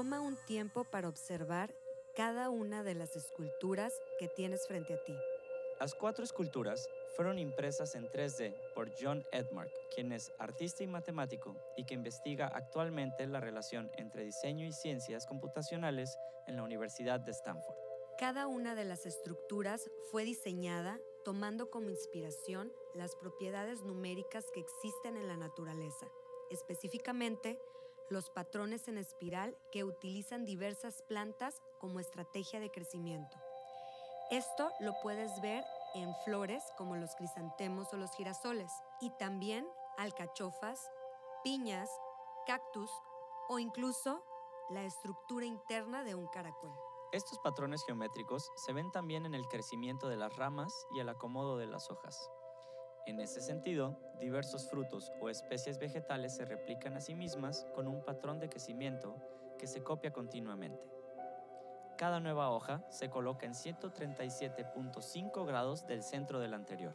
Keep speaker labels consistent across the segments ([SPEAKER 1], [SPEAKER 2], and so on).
[SPEAKER 1] Toma un tiempo para observar cada una de las esculturas que tienes frente a ti.
[SPEAKER 2] Las cuatro esculturas fueron impresas en 3D por John Edmark, quien es artista y matemático y que investiga actualmente la relación entre diseño y ciencias computacionales en la Universidad de Stanford.
[SPEAKER 1] Cada una de las estructuras fue diseñada tomando como inspiración las propiedades numéricas que existen en la naturaleza, específicamente los patrones en espiral que utilizan diversas plantas como estrategia de crecimiento. Esto lo puedes ver en flores como los crisantemos o los girasoles y también alcachofas, piñas, cactus o incluso la estructura interna de un caracol.
[SPEAKER 2] Estos patrones geométricos se ven también en el crecimiento de las ramas y el acomodo de las hojas. En ese sentido, diversos frutos o especies vegetales se replican a sí mismas con un patrón de crecimiento que se copia continuamente. Cada nueva hoja se coloca en 137.5 grados del centro del anterior.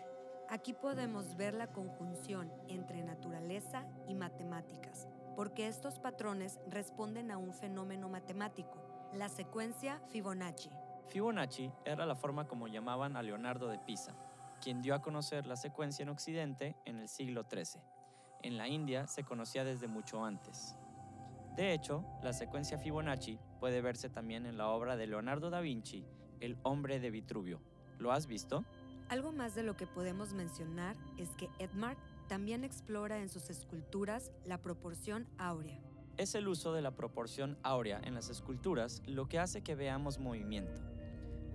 [SPEAKER 1] Aquí podemos ver la conjunción entre naturaleza y matemáticas, porque estos patrones responden a un fenómeno matemático, la secuencia Fibonacci.
[SPEAKER 2] Fibonacci era la forma como llamaban a Leonardo de Pisa, quien dio a conocer la secuencia en Occidente en el siglo XIII. En la India se conocía desde mucho antes. De hecho, la secuencia Fibonacci puede verse también en la obra de Leonardo da Vinci, El hombre de Vitruvio. ¿Lo has visto?
[SPEAKER 1] Algo más de lo que podemos mencionar es que Edmark también explora en sus esculturas la proporción áurea.
[SPEAKER 2] Es el uso de la proporción áurea en las esculturas lo que hace que veamos movimiento.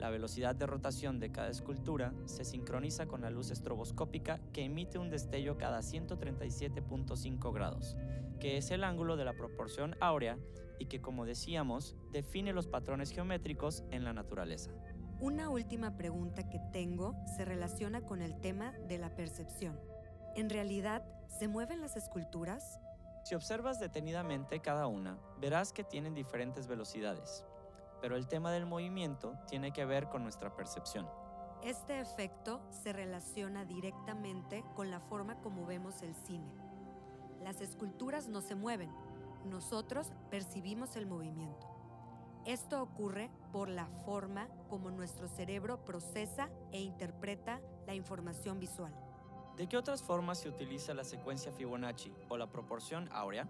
[SPEAKER 2] La velocidad de rotación de cada escultura se sincroniza con la luz estroboscópica que emite un destello cada 137.5 grados, que es el ángulo de la proporción áurea y que, como decíamos, define los patrones geométricos en la naturaleza.
[SPEAKER 1] Una última pregunta que tengo se relaciona con el tema de la percepción. ¿En realidad se mueven las esculturas?
[SPEAKER 2] Si observas detenidamente cada una, verás que tienen diferentes velocidades, pero el tema del movimiento tiene que ver con nuestra percepción.
[SPEAKER 1] Este efecto se relaciona directamente con la forma como vemos el cine. Las esculturas no se mueven, nosotros percibimos el movimiento. Esto ocurre por la forma como nuestro cerebro procesa e interpreta la información visual.
[SPEAKER 2] ¿De qué otras formas se utiliza la secuencia Fibonacci o la proporción áurea?